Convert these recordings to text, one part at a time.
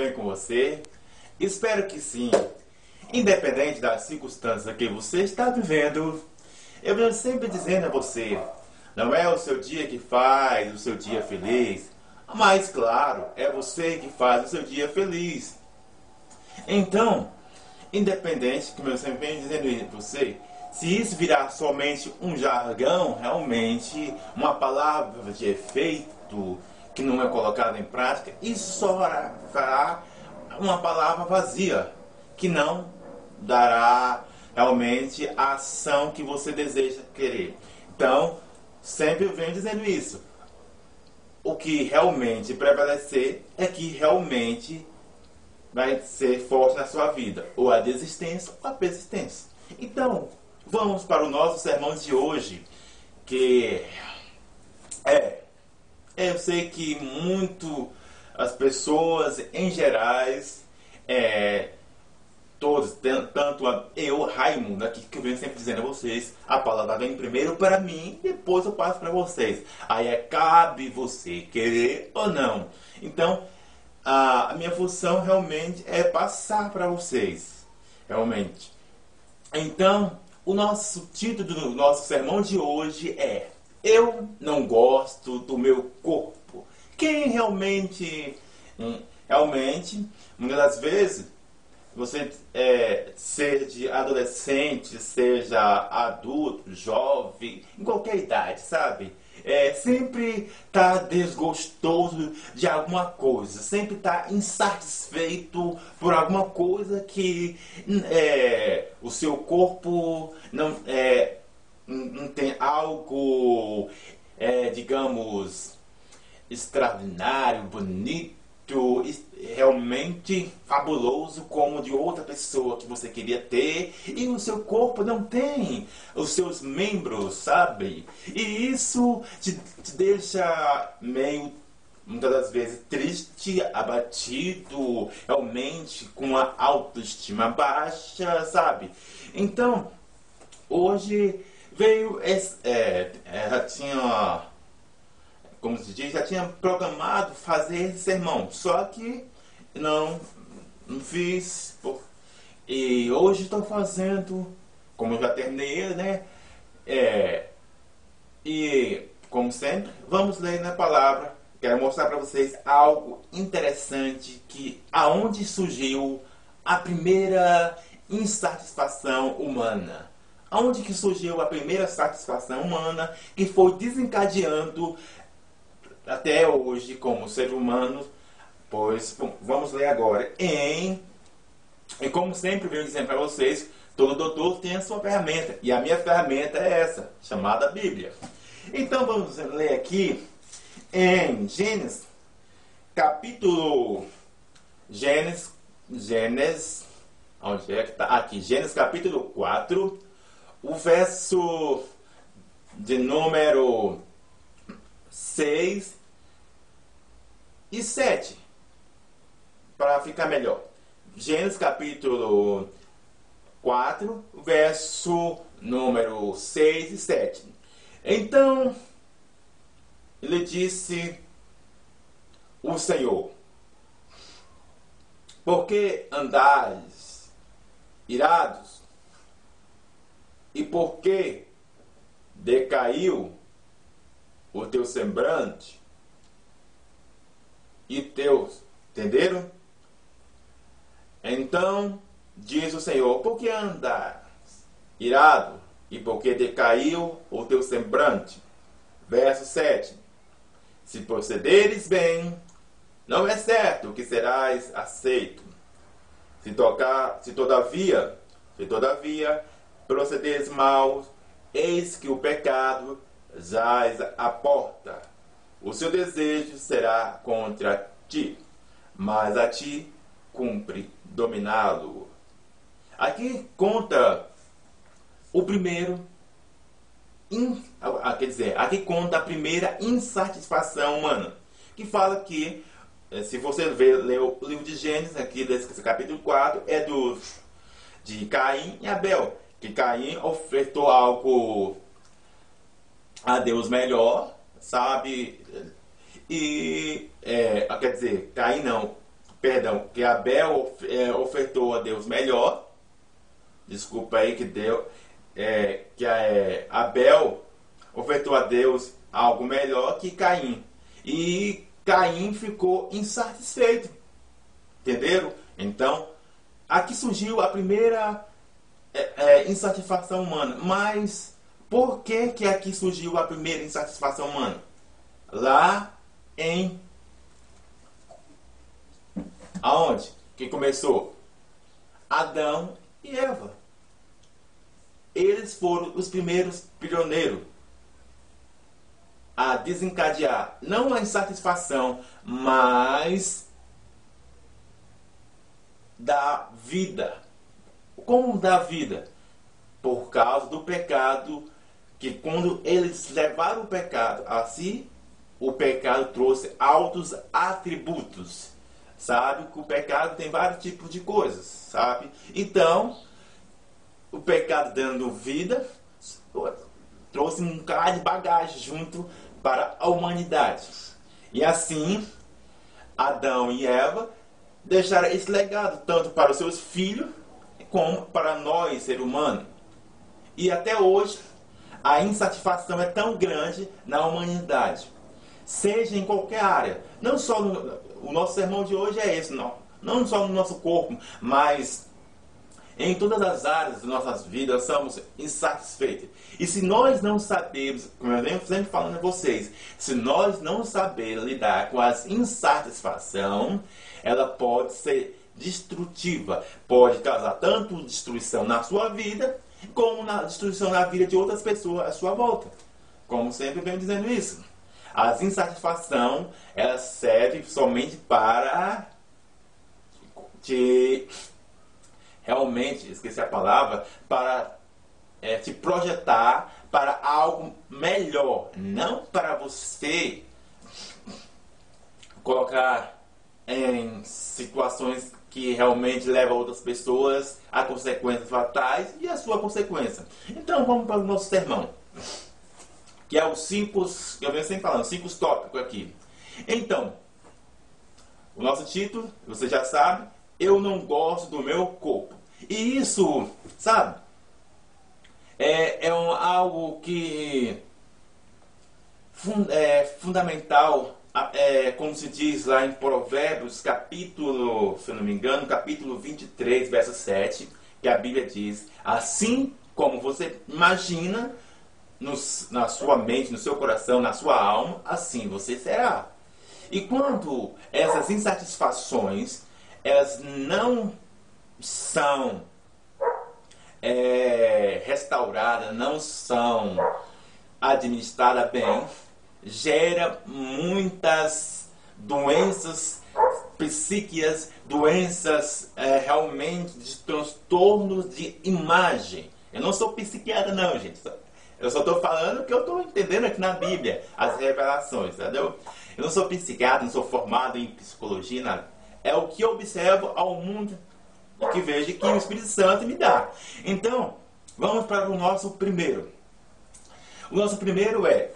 bem com você? Espero que sim. Independente das circunstâncias que você está vivendo, eu venho sempre dizendo a você: não é o seu dia que faz o seu dia feliz, mas claro, é você que faz o seu dia feliz. Então, independente, como eu sempre venho dizendo a você, se isso virar somente um jargão, realmente uma palavra de efeito que não é colocada em prática, isso só fará uma palavra vazia, que não dará realmente a ação que você deseja querer. Então, sempre venho dizendo isso. O que realmente prevalecer é que realmente vai ser forte na sua vida, ou a desistência ou a persistência. Então, vamos para o nosso sermão de hoje, que é, eu sei que muito as pessoas em gerais, é, todos, tanto eu, Raimundo, aqui que eu venho sempre dizendo a vocês, a palavra vem primeiro para mim, depois eu passo para vocês. Aí é cabe você querer ou não. Então, a, minha função realmente é passar para vocês. Realmente. Então, o nosso título do nosso sermão de hoje é Eu não gosto do meu corpo. Quem realmente, hum, realmente, muitas das vezes, você é, seja adolescente, seja adulto, jovem, em qualquer idade, sabe? é, sempre está desgostoso de alguma coisa, sempre está insatisfeito por alguma coisa que é, o seu corpo não, é, não tem algo, é, digamos, extraordinário, bonito realmente fabuloso como de outra pessoa que você queria ter e o seu corpo não tem os seus membros, sabe? E isso te, te deixa meio muitas das vezes triste, abatido, realmente com a autoestima baixa, sabe? Então, hoje veio esse, é, é, já tinha como se diz, já tinha programado fazer sermão, só que não, não fiz. E hoje estou fazendo, como eu já terminei, né? É, e, como sempre, vamos ler na palavra. Quero mostrar para vocês algo interessante que aonde surgiu a primeira insatisfação humana. Aonde que surgiu a primeira satisfação humana que foi desencadeando até hoje como ser humano, pois vamos ler agora em e como sempre venho dizendo para vocês, todo doutor tem a sua ferramenta e a minha ferramenta é essa, chamada Bíblia. Então vamos ler aqui em Gênesis capítulo Gênesis Gênesis onde é que está? Aqui, Gênesis capítulo 4, o verso de número 6 e 7. Para ficar melhor. Gênesis capítulo 4, verso número 6 e 7. Então, ele disse o Senhor: Por que andais irados? E por que decaiu o teu semblante? e teus. Entenderam? Então diz o Senhor: Por que andas irado e por que decaiu o teu semblante? Verso 7: Se procederes bem, não é certo que serás aceito. Se, tocar, se todavia, se todavia procederes mal, eis que o pecado jaz à porta o seu desejo será contra ti, mas a ti cumpre dominá-lo. Aqui conta o primeiro, in, ah, quer dizer, aqui conta a primeira insatisfação humana, que fala que, eh, se você ver, ler o livro de Gênesis, aqui desse capítulo 4, é do, de Caim e Abel, que Caim ofertou algo a Deus melhor, sabe? E, é, quer dizer, Caim não. perdão, que Abel é, ofertou a Deus melhor. Desculpa aí que deu, é, que é, Abel ofertou a Deus algo melhor que Caim. E Caim ficou insatisfeito. Entenderam? Então, aqui surgiu a primeira é, é, insatisfação humana. Mas por que, que aqui surgiu a primeira insatisfação humana? Lá em. Aonde? Que começou? Adão e Eva. Eles foram os primeiros pioneiros a desencadear não a insatisfação, mas da vida. Como da vida? Por causa do pecado, que quando eles levaram o pecado a si, o pecado trouxe altos atributos. Sabe que o pecado tem vários tipos de coisas, sabe? Então, o pecado dando vida trouxe um cara de bagagem junto para a humanidade. E assim, Adão e Eva deixaram esse legado tanto para os seus filhos como para nós, ser humano. E até hoje, a insatisfação é tão grande na humanidade, seja em qualquer área. Não só no, o nosso sermão de hoje é esse, não. Não só no nosso corpo, mas em todas as áreas de nossas vidas somos insatisfeitos. E se nós não sabemos, como eu venho sempre falando a vocês, se nós não sabermos lidar com as insatisfação, ela pode ser destrutiva, pode causar tanto destruição na sua vida, como na destruição na vida de outras pessoas à sua volta. Como sempre venho dizendo isso. As insatisfação, ela serve somente para te realmente, esqueci a palavra, para é, te projetar para algo melhor, não para você colocar em situações que realmente levam outras pessoas a consequências fatais e a sua consequência. Então vamos para o nosso sermão, que é os cinco, eu venho sempre falando, cinco tópicos aqui. Então, o nosso título, você já sabe, eu não gosto do meu corpo. E isso, sabe, é, é um, algo que é fundamental, é, como se diz lá em Provérbios, capítulo, se não me engano, capítulo 23, verso 7, que a Bíblia diz: Assim como você imagina no, na sua mente, no seu coração, na sua alma, assim você será. E quando essas insatisfações elas não são é, restauradas, não são administradas bem, gera muitas doenças psíquicas, doenças é, realmente de transtornos de imagem. Eu não sou psiquiatra não, gente. Eu só estou falando o que eu estou entendendo aqui na Bíblia, as revelações, entendeu? Eu não sou psiquiatra, não sou formado em psicologia, nada é o que eu observo ao mundo e que vejo que o Espírito Santo me dá. Então, vamos para o nosso primeiro. O nosso primeiro é: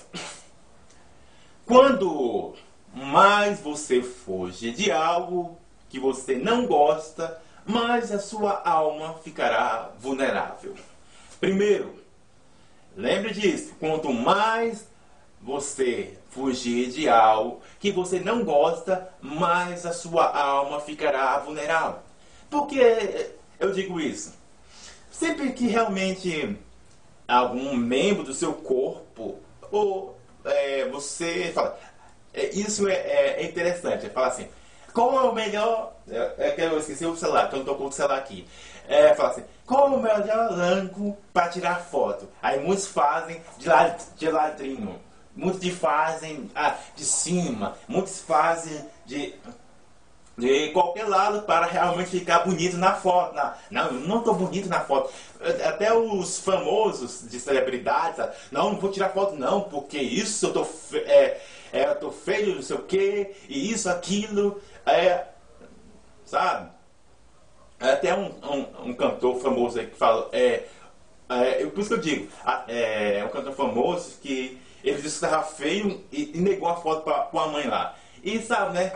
quando mais você foge de algo que você não gosta, mais a sua alma ficará vulnerável. Primeiro, lembre disso: quanto mais você fugir de algo que você não gosta, mais a sua alma ficará vulnerável. Por que eu digo isso? Sempre que realmente algum membro do seu corpo ou é, você fala, é, isso é, é, é interessante, fala assim, qual é o melhor, é, é que eu esqueci o celular, então eu não estou com o celular aqui, é, fala assim, qual é o melhor ângulo para tirar foto? Aí muitos fazem de, lad, de ladrinho, Muitos fazem ah, de cima, muitos fazem de, de qualquer lado para realmente ficar bonito na foto. Na, não, não estou bonito na foto. Até os famosos de celebridades, não, não vou tirar foto não, porque isso eu tô, é, é, eu feio, não sei o que, e isso, aquilo, é, sabe? Até um, um, um cantor famoso que fala, é, é, por isso que eu digo, é um cantor famoso que ele disse que estava feio e, e, negou a foto para a mãe lá. E sabe, né?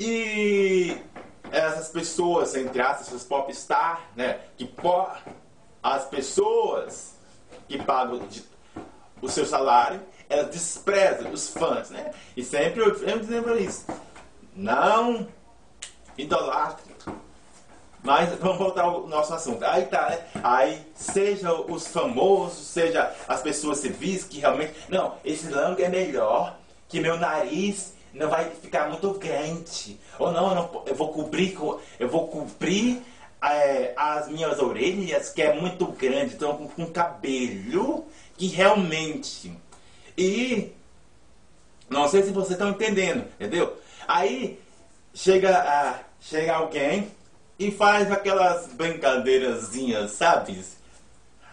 E essas pessoas, entre aspas, essas popstar, né? Que po as pessoas que pagam de, o seu salário, elas desprezam os fãs, né? E sempre eu, eu lembro isso. Não idolatre. Mas vamos voltar ao nosso assunto. Aí tá, né? Aí, seja os famosos, seja as pessoas civis que realmente. Não, esse lango é melhor que meu nariz não vai ficar muito grande. Ou não, eu, não, eu vou cobrir, eu vou cobrir é, as minhas orelhas, que é muito grande, então com, com cabelo que realmente. E não sei se vocês estão entendendo, entendeu? Aí chega, chega alguém e faz aquelas brincadeirazinhas, sabe?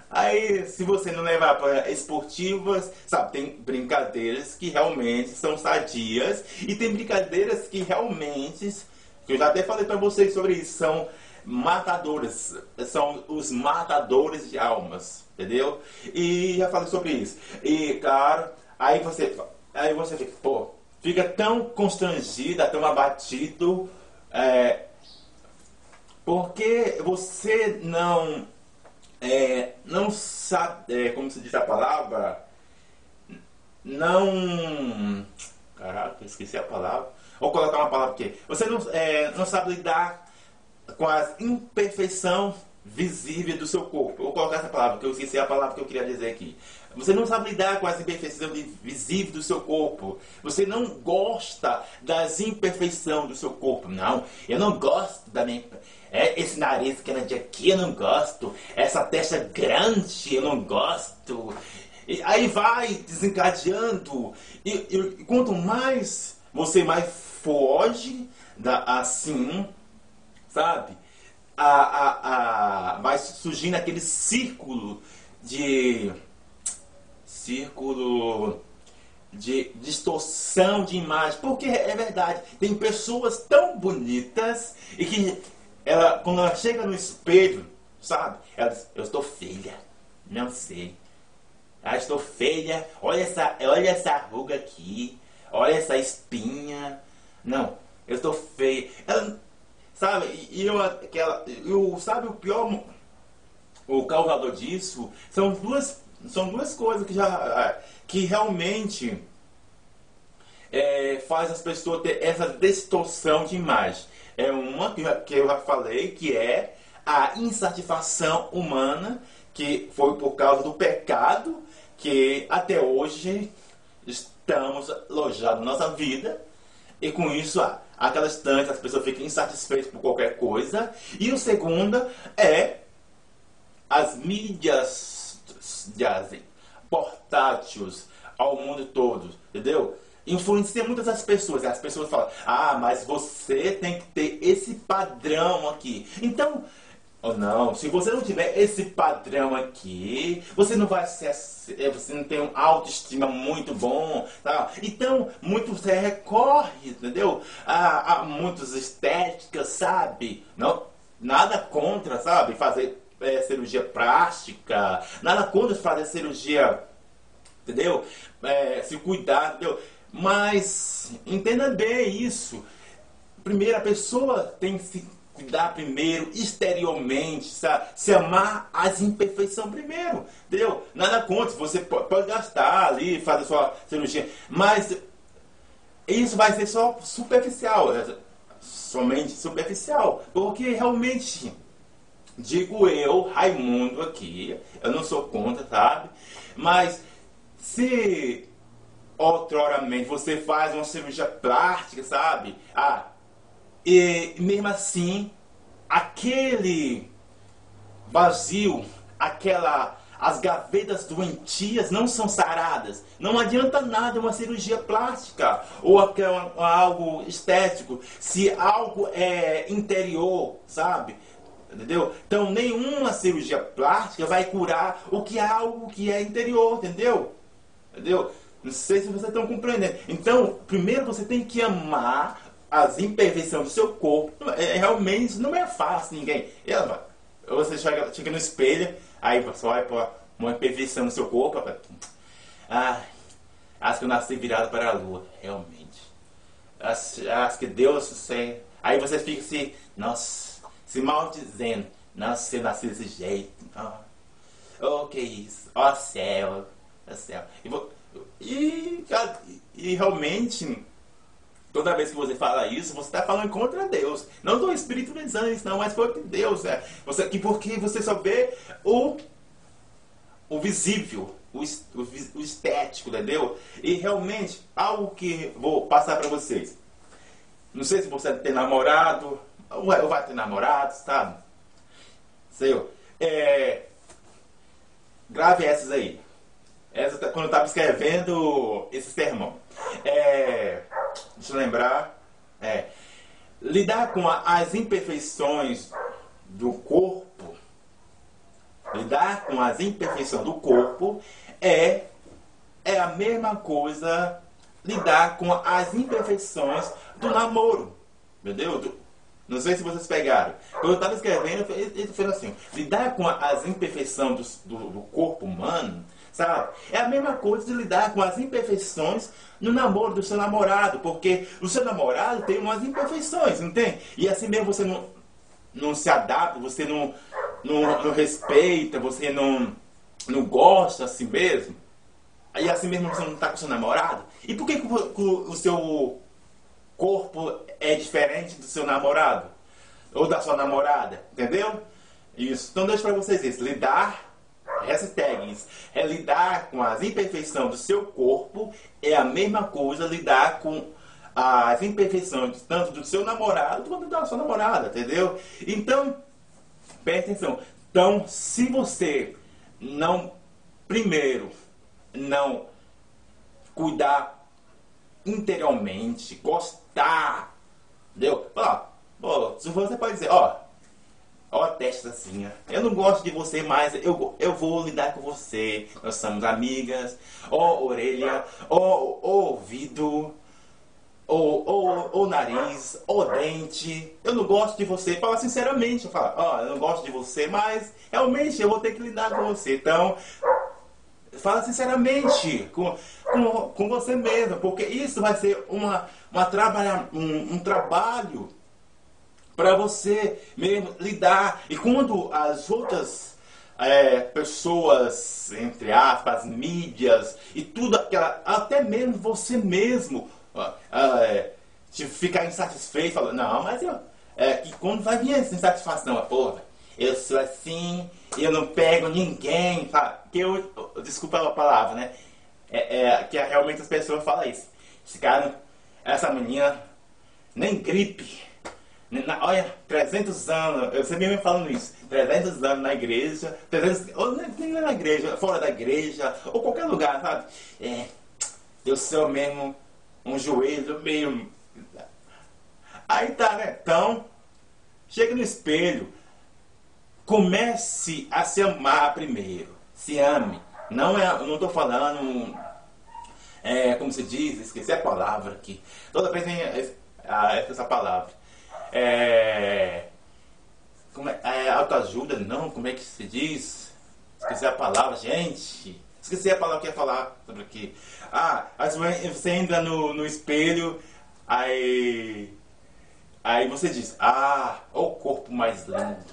Aí, se você não levar para esportivas, sabe, tem brincadeiras que realmente são sadias e tem brincadeiras que realmente, que eu já até falei para vocês sobre isso, são matadores, são os matadores de almas, entendeu? E já falei sobre isso. E, cara, aí você, aí você fica, pô, fica tão constrangida, tão abatido, é, porque você não é, não sabe, é, como se diz a palavra, não. Caraca, esqueci a palavra. Vou colocar uma palavra aqui. Você não, é, não sabe lidar com a imperfeição visível do seu corpo. Vou colocar essa palavra, que eu esqueci a palavra que eu queria dizer aqui. Você não sabe lidar com as imperfeições visíveis do seu corpo. Você não gosta das imperfeições do seu corpo. Não, eu não gosto da minha. É, esse nariz grande aqui eu não gosto. Essa testa grande eu não gosto. E aí vai desencadeando. E, e, quanto mais você mais foge da, assim, sabe? A, a, a, vai surgindo aquele círculo de. Círculo de distorção de imagem. Porque é verdade, tem pessoas tão bonitas e que ela, quando ela chega no espelho, sabe? Ela diz, eu estou feia. Não sei. Ah, estou feia. Olha essa, olha essa ruga aqui. Olha essa espinha. Não, eu estou feia. Ela, sabe? E eu, aquela, eu, sabe o pior, o causador disso são duas, são duas coisas que já, que realmente é, faz as pessoas ter essa distorção de imagem. É uma que eu já falei, que é a insatisfação humana, que foi por causa do pecado, que até hoje estamos alojados na nossa vida, e com isso, aquela instante as pessoas ficam insatisfeitas por qualquer coisa. E o segundo é as mídias portáteis ao mundo todo, entendeu? influencia muitas das pessoas. As pessoas falam, ah, mas você tem que ter esse padrão aqui. Então, não, se você não tiver esse padrão aqui, você não vai ser, é, você não tem um autoestima muito bom, tá? Então, muito você recorre, entendeu? A, a muitas estéticas, sabe? Não, nada contra, sabe? Fazer é, cirurgia plástica, nada contra fazer cirurgia, entendeu? É, se cuidar, entendeu? Mas entenda bem isso. Primeiro, a pessoa tem que se cuidar primeiro, exteriormente, sabe? se amar as imperfeições primeiro, entendeu? Nada contra, você pode gastar ali, fazer sua cirurgia, mas isso vai ser só superficial, é, somente superficial, porque realmente, digo eu, Raimundo aqui, eu não sou contra, sabe? Mas se outroramente você faz uma cirurgia plástica, sabe? Ah, e mesmo assim, aquele vazio, aquela as gavetas doentias não são saradas. Não adianta nada uma cirurgia plástica ou aquela, algo estético se algo é interior, sabe? Entendeu? Então nenhuma cirurgia plástica vai curar o que é algo que é interior, entendeu? Entendeu? Não sei se vocês estão compreendendo. Então, primeiro você tem que amar as imperfeições do seu corpo. É, é realmente não é fácil ninguém. Ela, você chega, chega no espelho, aí você olha para uma imperfeição no seu corpo. Ah, acho que eu nasci virado para a lua, realmente. Acho, acho que Deus, sei, Aí você fica se, nossa, se maldizendo. Nossa, você nasceu desse jeito. Oh, oh que isso. Ó oh, céu. Oh, céu. E, e, e realmente Toda vez que você fala isso, você está falando contra Deus. Não estou espiritualizando isso, não, mas de Deus. É. Você, que porque você só vê o, o visível, o, o, o estético, entendeu? E realmente, algo que vou passar para vocês. Não sei se você tem namorado, ou vai ter namorado, sabe? Sei É, grave essas aí. Essa, quando eu estava escrevendo esse sermão. É, deixa eu lembrar. É, lidar com a, as imperfeições do corpo, lidar com as imperfeições do corpo é, é a mesma coisa lidar com as imperfeições do namoro. Entendeu? Não sei se vocês pegaram. Quando eu estava escrevendo, ele fez assim: lidar com as imperfeições do, do, do corpo humano sabe? É a mesma coisa de lidar com as imperfeições no namoro do seu namorado, porque o seu namorado tem umas imperfeições, não tem? E assim mesmo você não, não se adapta, você não, não, não respeita, você não, não gosta assim mesmo. E assim mesmo você não está com seu namorado. E por que, que o, o seu corpo é diferente do seu namorado? Ou da sua namorada? Entendeu? Isso. Então deixa para vocês isso. Lidar hashtags, é lidar com as imperfeições do seu corpo é a mesma coisa lidar com as imperfeições tanto do seu namorado quanto da sua namorada, entendeu? Então, preste atenção. Então, se você não, primeiro, não cuidar interiormente, gostar, entendeu? Ó, se você pode dizer, ó, Ó a testa assim, eu não gosto de você, mas eu, eu vou lidar com você. Nós somos amigas. Ó orelha, ó, ouvido, ó, ó, nariz, ó dente. Eu não gosto de você. Fala sinceramente, eu falo, ó, eu não gosto de você, mas realmente eu vou ter que lidar com você. Então, fala sinceramente com, com, com você mesmo, porque isso vai ser uma, uma trabalha, um, um trabalho para você mesmo lidar. E quando as outras é, pessoas, entre aspas, mídias e tudo aquela, até mesmo você mesmo é, ficar insatisfeito, falando, não, mas eu, é, que quando vai vir essa insatisfação, porra, eu sou assim, eu não pego ninguém, que eu, desculpa a palavra, né? É, é, que realmente as pessoas falam isso. Esse cara, essa menina, nem gripe na, olha, 300 anos, eu sempre me falando isso, 300 anos na igreja, 300, ou nem na igreja, fora da igreja, ou qualquer lugar, sabe? É, eu sou mesmo um joelho meio. Aí tá, né? Então, chega no espelho, comece a se amar primeiro. Se ame. Não é, não estou falando, é, como se diz, esqueci a palavra aqui. Toda vez vem essa palavra. É, como é, é, autoajuda, não, como é que se diz? Esqueci a palavra, gente. Esqueci a palavra que ia falar sobre aqui. Ah, você entra no, no espelho, aí. Aí você diz, ah, o corpo mais lindo.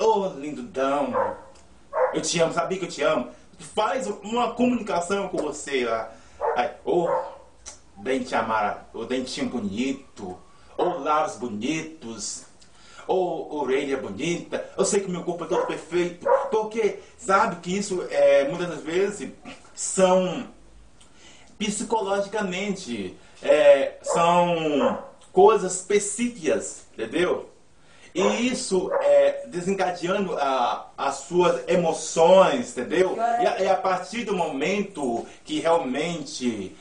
Oh, lindão. Eu te amo, sabia que eu te amo? Faz uma comunicação com você lá. Aí, oh, dente amara, o dentinho bonito ou lábios bonitos, ou orelha bonita. Eu sei que meu corpo é todo perfeito, porque sabe que isso é, muitas das vezes são psicologicamente é, são coisas específicas, entendeu? E isso é desencadeando a, as suas emoções, entendeu? E a, e a partir do momento que realmente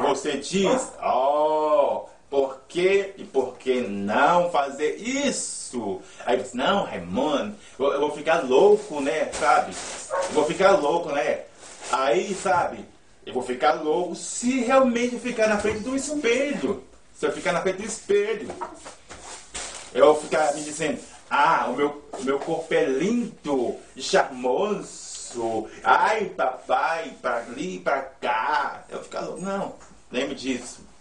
você diz, oh, por que e por que não fazer isso? Aí eu disse, não, Raimundo, eu, vou ficar louco, né? Sabe? Eu vou ficar louco, né? Aí, sabe? Eu vou ficar louco se realmente ficar na frente do espelho. Se eu ficar na frente do espelho. Eu vou ficar me dizendo, ah, o meu, o meu corpo é lindo e charmoso. Ai, papai, para ali, para cá. Eu vou ficar louco. Não, lembre disso.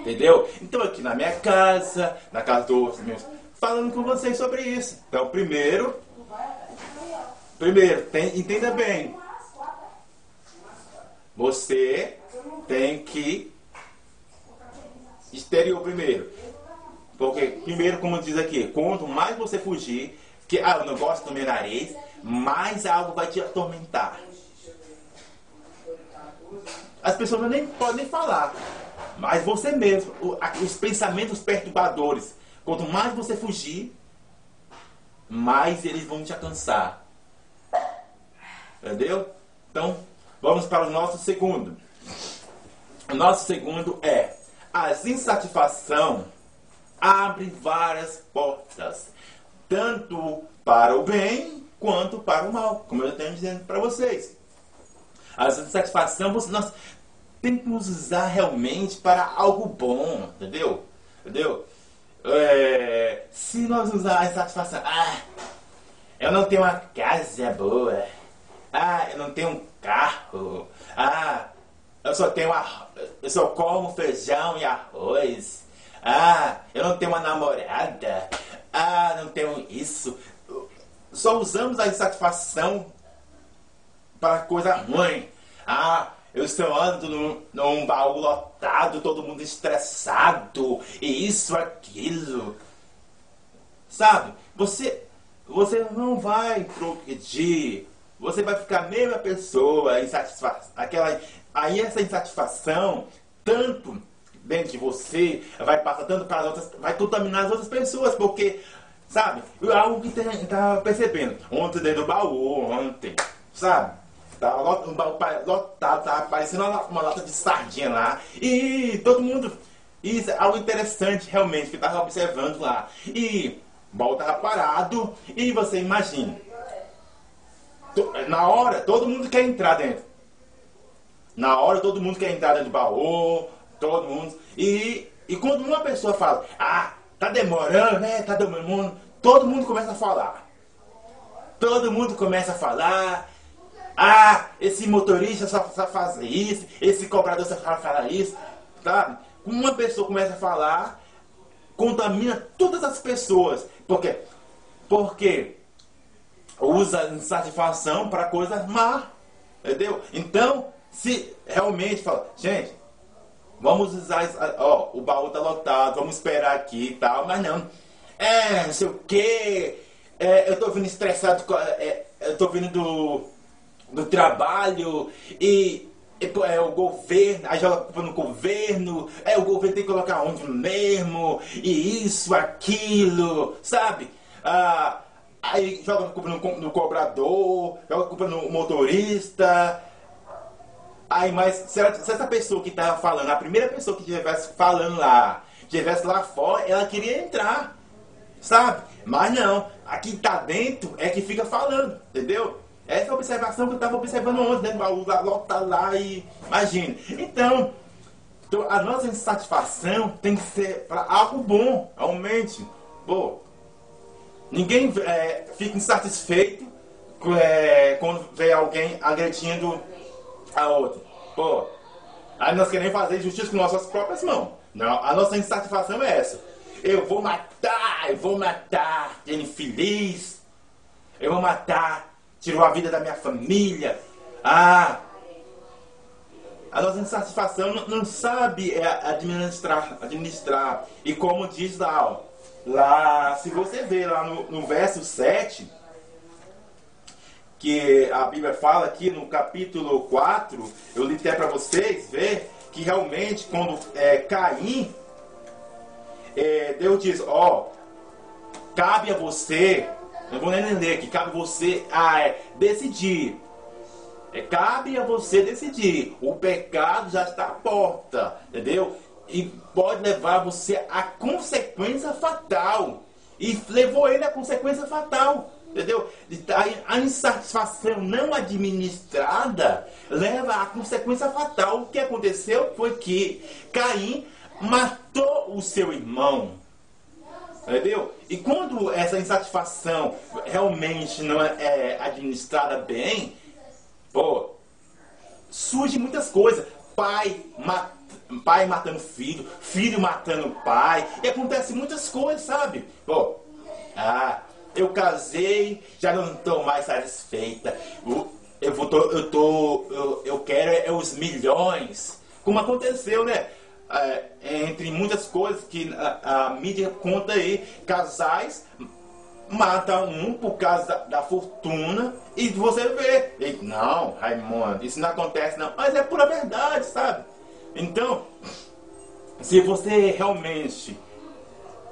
Entendeu? Então aqui na minha casa, na casa dos meus, falando com vocês sobre isso. Então primeiro, primeiro, tem, entenda bem. Você tem que exterior primeiro. Porque, primeiro, como diz aqui, quanto mais você fugir, que ah, eu não gosto do meu nariz, mais algo vai te atormentar. As pessoas nem podem falar, mas você mesmo, os pensamentos perturbadores, quanto mais você fugir, mais eles vão te alcançar. Entendeu? Então, vamos para o nosso segundo. O nosso segundo é as insatisfação abre várias portas, tanto para o bem quanto para o mal, como eu tenho dizendo para vocês. A insatisfação nós temos que usar realmente para algo bom, entendeu? Entendeu? É, se nós usar a insatisfação, ah, eu não tenho uma casa boa, ah, eu não tenho um carro, ah, eu só tenho eu só como feijão e arroz. Ah, eu não tenho uma namorada. Ah, não tenho isso. Só usamos a insatisfação para coisa ruim. Ah, eu estou andando num, num baú lotado, todo mundo estressado, e isso, aquilo. Sabe? Você, você não vai progredir. Você vai ficar a mesma pessoa, insatisfa aquela Aí essa insatisfação, tanto dentro de você, vai passar tanto para as outras, vai contaminar as outras pessoas, porque, sabe, algo que estava percebendo. Ontem dentro do baú, ontem, sabe? Tava baú lotado, tava parecendo uma, lata de sardinha lá. E todo mundo. Isso é algo interessante realmente que estava observando lá. E o baú estava parado. E você imagina. Na hora, todo mundo quer entrar dentro. Na hora todo mundo quer entrar dentro do baú, todo mundo. E, e quando uma pessoa fala, ah, tá demorando, né? Tá demorando, todo mundo começa a falar. Todo mundo começa a falar. Ah, esse motorista só, faz isso, esse cobrador só fala isso, tá? Uma pessoa começa a falar, contamina todas as pessoas. Por quê? Porque usa insatisfação para coisas má. Entendeu? Então, se realmente fala, gente, vamos usar, ó, o baú tá lotado, vamos esperar aqui e tal, mas não. É, não sei o que, é, eu tô vindo estressado, é, eu tô vindo do, do trabalho e é o governo, aí joga culpa no governo, é o governo tem que colocar onde mesmo, e isso, aquilo, sabe? Ah, aí joga culpa no, no cobrador, joga culpa no motorista, Aí, mas se, se essa pessoa que estava falando, a primeira pessoa que estivesse falando lá, estivesse lá fora, ela queria entrar, sabe? Mas não, aqui tá dentro é que fica falando, entendeu? Essa observação que eu estava observando ontem, dentro do baú, lá, lota lá e. Imagina. Então, então, a nossa insatisfação tem que ser para algo bom, aumente. Pô, ninguém é, fica insatisfeito é, quando vê alguém agredindo a outra. Pô, aí nós queremos fazer justiça com nossas próprias mãos. Não, a nossa insatisfação é essa. Eu vou matar, eu vou matar, infeliz. Eu vou matar, tirou a vida da minha família. Ah, a nossa insatisfação não, não sabe é, administrar, administrar. E como diz lá, ó, lá, se você ver lá no, no verso 7, que a Bíblia fala aqui no capítulo 4, eu li até para vocês ver que realmente quando é, Caim, é, Deus diz, ó, cabe a você, eu vou ler aqui, cabe você a é, decidir. É, cabe a você decidir. O pecado já está à porta, entendeu? E pode levar você a consequência fatal. E levou ele a consequência fatal. Entendeu? A insatisfação não administrada leva à consequência fatal. O que aconteceu foi que Caim matou o seu irmão. Entendeu? E quando essa insatisfação realmente não é administrada bem, pô, surge muitas coisas. Pai pai matando filho, filho matando pai. E acontece muitas coisas, sabe? Pô, ah, eu casei, já não estou mais satisfeita. Eu, eu, tô, eu, tô, eu, eu quero é os milhões. Como aconteceu, né? É, entre muitas coisas que a, a, mídia conta aí, casais matam um por causa da, da fortuna e você vê. E, não, Raimundo, isso não acontece não. Mas é pura verdade, sabe? Então, se você realmente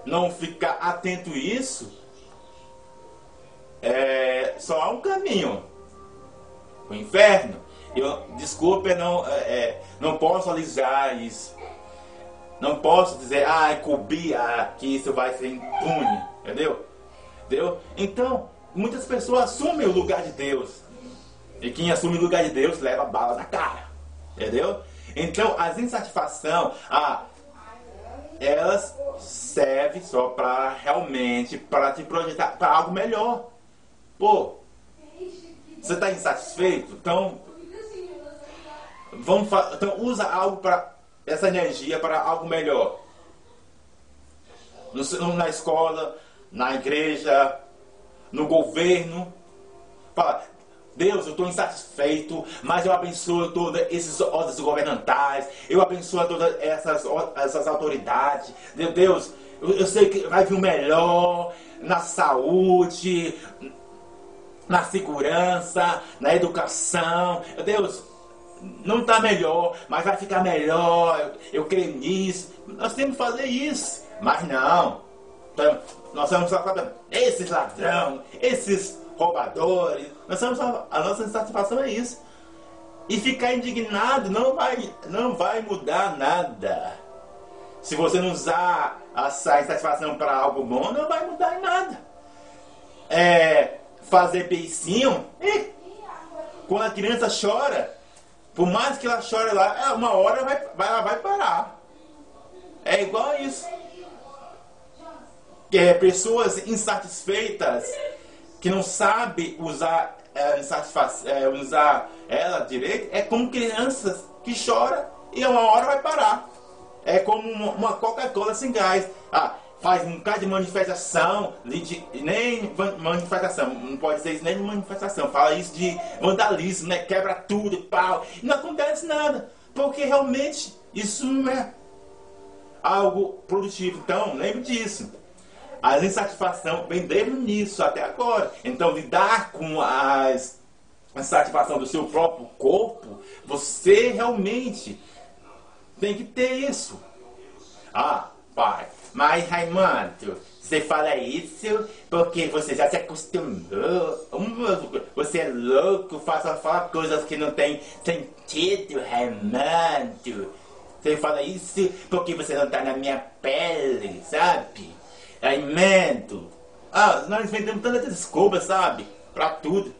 não ficar atento a isso, é, só há um caminho. O inferno. Eu, desculpa, não, é, é, não posso alisar isso. Não posso dizer, ah, cobrir ah, que isso vai ser impune. Entendeu? Entendeu? Então, muitas pessoas assumem o lugar de Deus. E quem assume o lugar de Deus leva bala na cara. Entendeu? Então, as insatisfação, ah, elas servem só para realmente para te projetar para algo melhor. Pô, você está insatisfeito? Então, vamos então usa algo para essa energia para algo melhor. Na escola, na igreja, no governo. Fala, Deus, eu estou insatisfeito, mas eu abençoo todos esses ordens governamentais, eu abençoo todas essas, essas autoridades. Deus, eu, eu sei que vai vir o melhor na saúde, na segurança, na educação. Deus, não está melhor, mas vai ficar melhor. Eu, eu, creio nisso. Nós temos que fazer isso. Mas não. Então, nós falando, esses ladrão, esses roubadores. Nós estamos só, a nossa satisfação é isso. E ficar indignado não vai, não vai mudar nada. Se você não usar a satisfação para algo bom, não vai mudar nada. É, fazer beicinho, e, quando a criança chora, por mais que ela chore lá, é, uma hora vai, vai, ela vai parar. É igual a isso. Que é, pessoas insatisfeitas que não sabem usar, é, é, usar ela direito, é como crianças que choram e uma hora vai parar. É como uma, Coca-Cola sem gás. Ah, faz um bocado de manifestação, de, nem manifestação, não pode dizer isso nem de manifestação, fala isso de vandalismo, né? Quebra tudo, pau. Não acontece nada, porque realmente isso não é algo produtivo. Então, lembre disso. A insatisfação vem desde o até agora. Então, lidar com as, a satisfação do seu próprio corpo, você realmente tem que ter isso. Ah, pai, mas, Raimundo, você fala isso porque você já se acostumou. Você é louco, faça falar coisas que não tem sentido, Raimundo. Você fala isso porque você não está na minha pele, sabe? Raimundo. Ah, nós inventamos tanta desculpa, sabe? Pra tudo.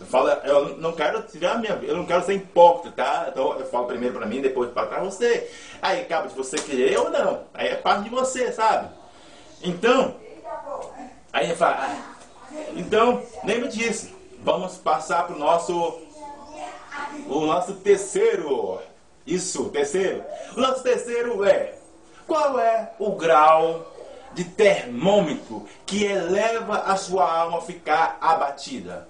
Eu, falo, eu não quero tirar minha eu não quero ser hipócrita, tá? Então eu falo primeiro pra mim, depois para pra você. Aí acaba de você querer ou não. Aí é parte de você, sabe? Então, aí eu falo, ah, então, lembre disso. Vamos passar pro nosso o nosso terceiro. Isso, terceiro. O nosso terceiro é qual é o grau de termômetro que eleva a sua alma a ficar abatida?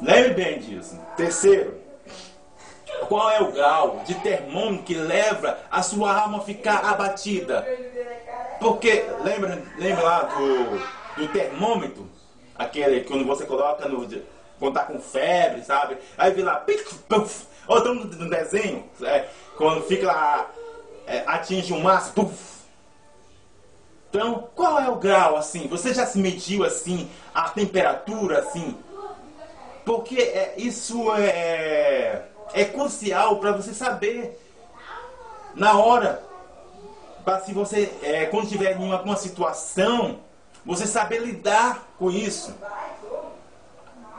Lembre bem disso. Terceiro, qual é o grau de termômetro que leva a sua alma a ficar abatida? Porque, lembra, lembra lá do, do termômetro? Aquele quando você coloca no. Quando tá com febre, sabe? Aí vem lá, ou então no desenho, é, quando fica lá, é, atinge um máximo, puf. Então, qual é o grau assim? Você já se mediu assim, a temperatura assim, porque é, isso é, é crucial para você saber na hora. Para se você, é, quando estiver em alguma situação, você saber lidar com isso.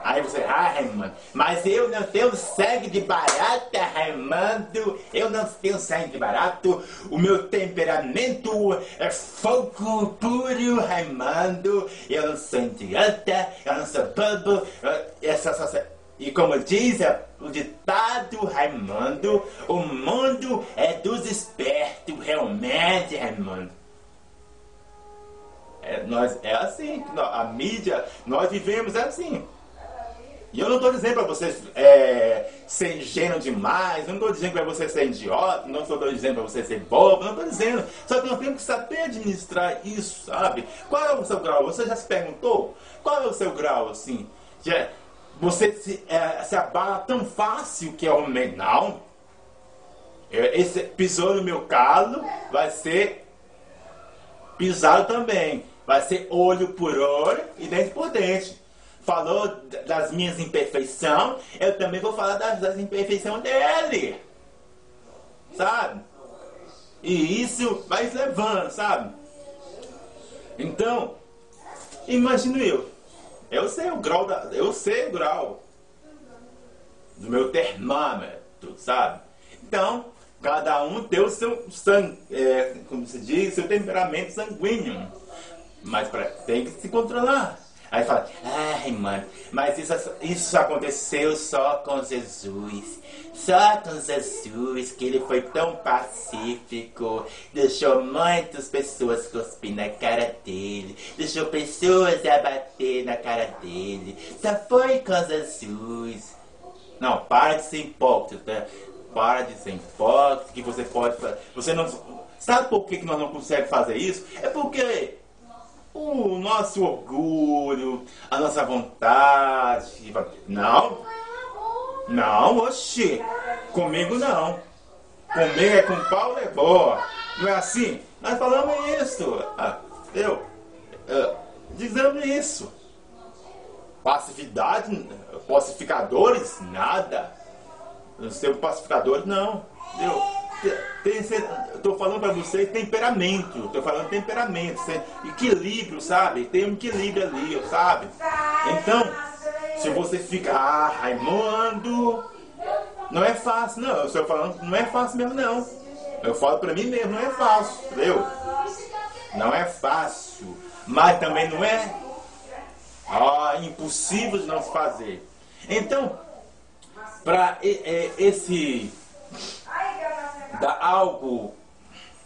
Aí você, ah, Raimundo, mas eu não tenho sangue de barata, Raimundo. Eu não tenho sangue de barato. O meu temperamento é fogo puro, Raimundo. Eu não sou idiota, eu não sou bobo. Essa, essa, E como diz o ditado Raimundo, o mundo é dos espertos, realmente, Raimundo. É, nós, é assim, a mídia, nós vivemos assim. E eu não estou dizendo para você é, ser ingênuo demais, não estou dizendo para você ser idiota, não estou dizendo para você ser bobo, não estou dizendo. Só que nós temos que saber administrar isso, sabe? Qual é o seu grau? Você já se perguntou? Qual é o seu grau, assim? Já, você se, é, se abala tão fácil que é o menal? Esse pisou no meu calo, vai ser pisado também. Vai ser olho por olho e dente por dente falou das minhas imperfeições, eu também vou falar das, das imperfeições dele. Sabe? E isso vai levando, sabe? Então, imagino eu. Eu sei o grau da. Eu sei o grau do meu termômetro, sabe? Então, cada um tem o seu sangue, é, como se diz, seu temperamento sanguíneo. Mas pra, tem que se controlar. Aí fala, ai mano, mas isso, isso aconteceu só com Jesus. Só com Jesus, que ele foi tão pacífico, deixou muitas pessoas cuspir na cara dele, deixou pessoas abater na cara dele. Só foi com Jesus. Não, para de ser hipócrita. Para de ser hipócrita, que você pode. Você não. Sabe por que nós não conseguimos fazer isso? É porque o nosso orgulho, a nossa vontade. Não, não, oxi, comigo não. Comer é com pau é boa. Não é assim? Nós falamos isso. Ah, eu, eu dizemos isso. Passividade, pacificadores, nada. Não sei pacificadores, não. Eu, Estou falando para vocês temperamento. Estou falando temperamento. Equilíbrio, sabe? Tem um equilíbrio ali, sabe? Então, se você fica, ah, Raimundo, não é fácil, não. Eu estou falando, não é fácil mesmo, não. Eu falo para mim mesmo, não é fácil, entendeu? Não é fácil. Mas também não é ah, impossível de não se fazer. Então, para esse dá algo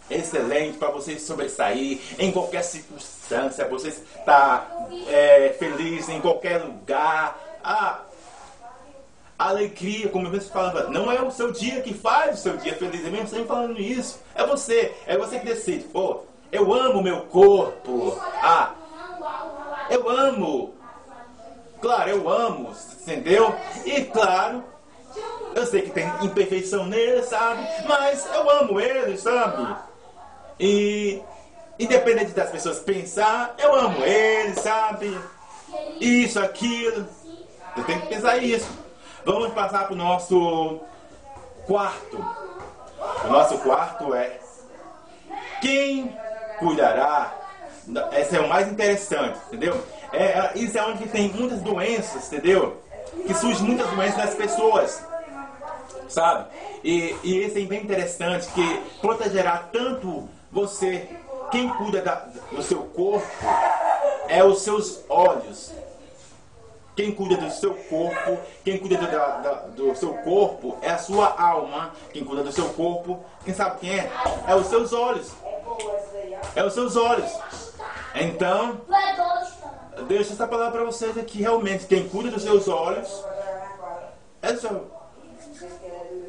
excelente para você sobressair em qualquer circunstância, você está é, feliz em qualquer lugar. A alegria, como eu mesmo falava, não é o seu dia que faz o seu dia feliz, é mesmo sempre falando isso. É você, é você que decide. Pô, eu amo meu corpo. Ah, eu amo. Claro, eu amo, entendeu? E claro, eu sei que tem imperfeição nele, sabe? Mas eu amo ele, sabe? E independente das pessoas pensar, eu amo ele, sabe? Isso, aquilo. Eu tenho que pensar isso. Vamos passar para o nosso quarto. O nosso quarto é quem cuidará. Esse é o mais interessante, entendeu? É, isso é onde tem muitas doenças, entendeu? Que surgem muitas doenças nas pessoas sabe? E, e esse é bem interessante que protegerá tanto você, quem cuida da, do seu corpo é os seus olhos. Quem cuida do seu corpo, quem cuida do, da, da, do seu corpo é a sua alma. Quem cuida do seu corpo, quem sabe quem é? É os seus olhos. É os seus olhos. Então, deixa essa palavra para vocês aqui. Realmente, quem cuida dos seus olhos é seu,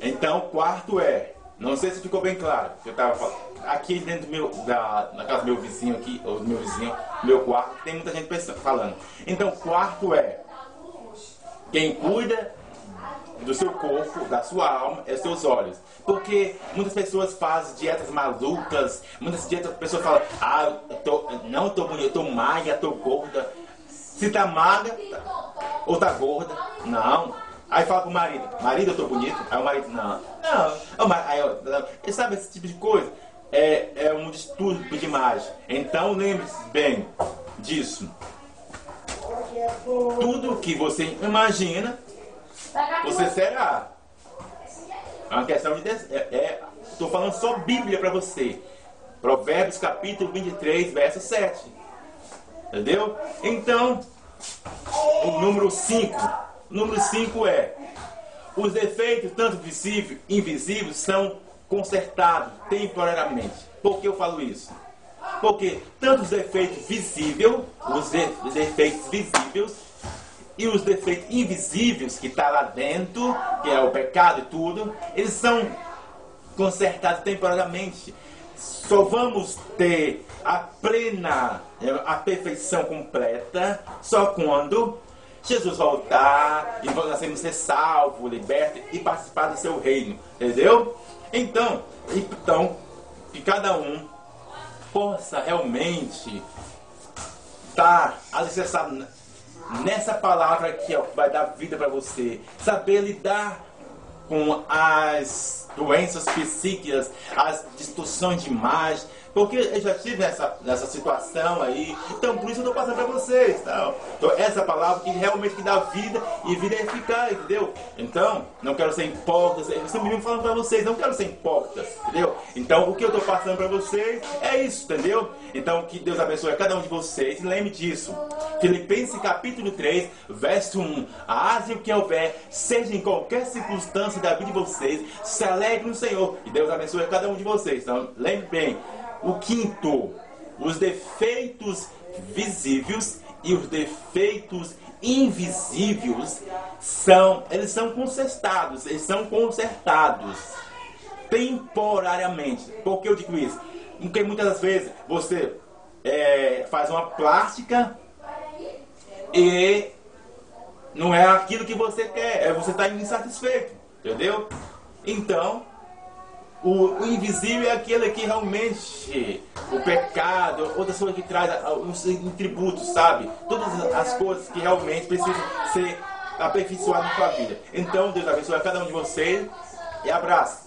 então, quarto é, não sei se ficou bem claro, eu estava aqui dentro do meu, da, na casa do meu vizinho aqui, ou do meu vizinho, meu quarto, tem muita gente pensando, falando. Então, quarto é, quem cuida do seu corpo, da sua alma, é os seus olhos. Porque muitas pessoas fazem dietas malucas, muitas dietas, pessoas falam, ah, eu tô, não estou bonita, estou magra, estou gorda. Se tá magra ou tá gorda, não. Aí fala pro marido, marido, eu tô bonito? Aí o marido, não, não. Aí eu, sabe esse tipo de coisa? É, é um distúrbio de imagem. Então lembre-se bem disso. Tudo que você imagina, você será. É uma questão de. Estou é, é, falando só Bíblia para você. Provérbios capítulo 23, verso 7. Entendeu? Então, o número 5 número 5 é: os defeitos, tanto visíveis e invisíveis, são consertados temporariamente. Por que eu falo isso? Porque tanto os defeitos visíveis, os, de, os defeitos visíveis e os defeitos invisíveis que está lá dentro, que é o pecado e tudo, eles são consertados temporariamente. Só vamos ter a plena, a perfeição completa, só quando Jesus voltar e nós sermos ser salvo, liberto e participar do seu reino. Entendeu? Então, então, que cada um possa realmente estar alicerçado nessa palavra aqui, ó, que vai dar vida para você. Saber lidar com as doenças psíquicas, as distorções de imagem, porque eu já tive nessa, nessa situação aí. Então, por isso eu estou passando para vocês. Então, então, essa palavra que realmente que dá vida e vida é eficaz, entendeu? Então, não quero ser hipócrita. Eu sempre vivo falando para vocês, não quero ser hipócrita, entendeu? Então, o que eu estou passando para vocês é isso, entendeu? Então, que Deus abençoe a cada um de vocês. Lembre disso. Filipenses capítulo 3, verso 1. Haja o que houver, seja em qualquer circunstância da vida de vocês, se alegre no Senhor. E Deus abençoe a cada um de vocês. Então, lembre bem. O quinto, os defeitos visíveis e os defeitos invisíveis são, eles são consertados, eles são consertados temporariamente. Por que eu digo isso? Porque muitas vezes você é, faz uma plástica e não é aquilo que você quer, é você está insatisfeito, entendeu? Então, o, o, invisível é aquele que realmente o pecado, é outra coisas que traz um, um tributo, sabe? Todas as coisas que realmente precisam ser aperfeiçoadas na sua vida. Então, Deus abençoe a cada um de vocês e abraço.